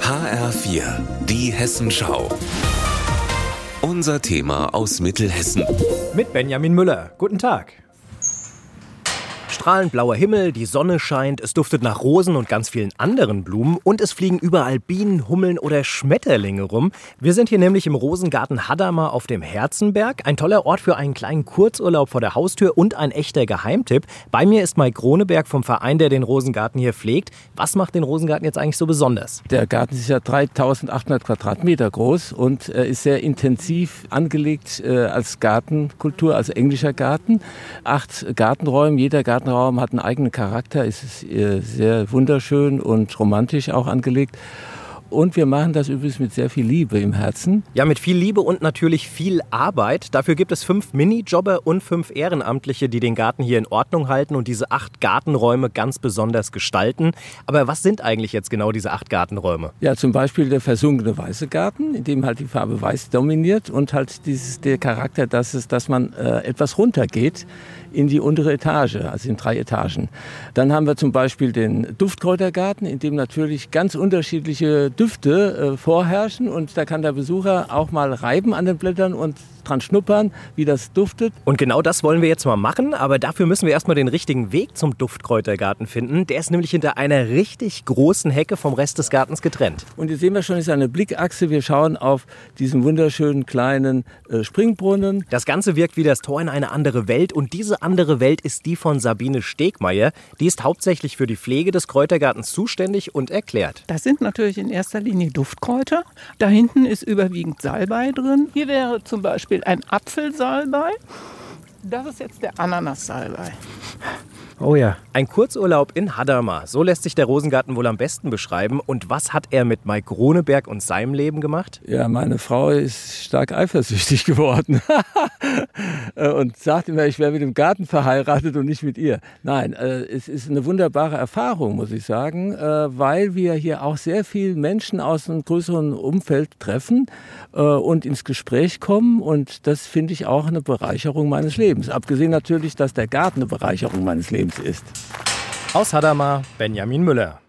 HR4, die Hessenschau. Unser Thema aus Mittelhessen. Mit Benjamin Müller. Guten Tag. Strahlend blauer Himmel, die Sonne scheint, es duftet nach Rosen und ganz vielen anderen Blumen und es fliegen überall Bienen, Hummeln oder Schmetterlinge rum. Wir sind hier nämlich im Rosengarten Hadamar auf dem Herzenberg. Ein toller Ort für einen kleinen Kurzurlaub vor der Haustür und ein echter Geheimtipp. Bei mir ist Mike Kroneberg vom Verein, der den Rosengarten hier pflegt. Was macht den Rosengarten jetzt eigentlich so besonders? Der Garten ist ja 3800 Quadratmeter groß und äh, ist sehr intensiv angelegt äh, als Gartenkultur, als englischer Garten. Acht Gartenräume, jeder Garten Gartenraum hat einen eigenen Charakter, ist äh, sehr wunderschön und romantisch auch angelegt. Und wir machen das übrigens mit sehr viel Liebe im Herzen. Ja, mit viel Liebe und natürlich viel Arbeit. Dafür gibt es fünf Minijobber und fünf Ehrenamtliche, die den Garten hier in Ordnung halten und diese acht Gartenräume ganz besonders gestalten. Aber was sind eigentlich jetzt genau diese acht Gartenräume? Ja, zum Beispiel der versunkene weiße Garten, in dem halt die Farbe weiß dominiert und halt dieses, der Charakter, dass, es, dass man äh, etwas runtergeht in die untere Etage, also in drei Etagen. Dann haben wir zum Beispiel den Duftkräutergarten, in dem natürlich ganz unterschiedliche Düfte äh, vorherrschen und da kann der Besucher auch mal reiben an den Blättern und dran schnuppern, wie das duftet. Und genau das wollen wir jetzt mal machen, aber dafür müssen wir erstmal den richtigen Weg zum Duftkräutergarten finden. Der ist nämlich hinter einer richtig großen Hecke vom Rest des Gartens getrennt. Und hier sehen wir schon, ist eine Blickachse. Wir schauen auf diesen wunderschönen kleinen äh, Springbrunnen. Das Ganze wirkt wie das Tor in eine andere Welt und diese andere Welt ist die von Sabine Stegmeier. Die ist hauptsächlich für die Pflege des Kräutergartens zuständig und erklärt. Das sind natürlich in erster Linie Duftkräuter. Da hinten ist überwiegend Salbei drin. Hier wäre zum Beispiel ein Apfelsalbei. Das ist jetzt der Ananassalbei. Oh ja. Ein Kurzurlaub in Hadamar. So lässt sich der Rosengarten wohl am besten beschreiben. Und was hat er mit Mike Roneberg und seinem Leben gemacht? Ja, meine Frau ist stark eifersüchtig geworden. und sagt immer, ich wäre mit dem Garten verheiratet und nicht mit ihr. Nein, äh, es ist eine wunderbare Erfahrung, muss ich sagen, äh, weil wir hier auch sehr viele Menschen aus einem größeren Umfeld treffen äh, und ins Gespräch kommen. Und das finde ich auch eine Bereicherung meines Lebens. Abgesehen natürlich, dass der Garten eine Bereicherung meines Lebens ist. Aus Hadamar, Benjamin Müller.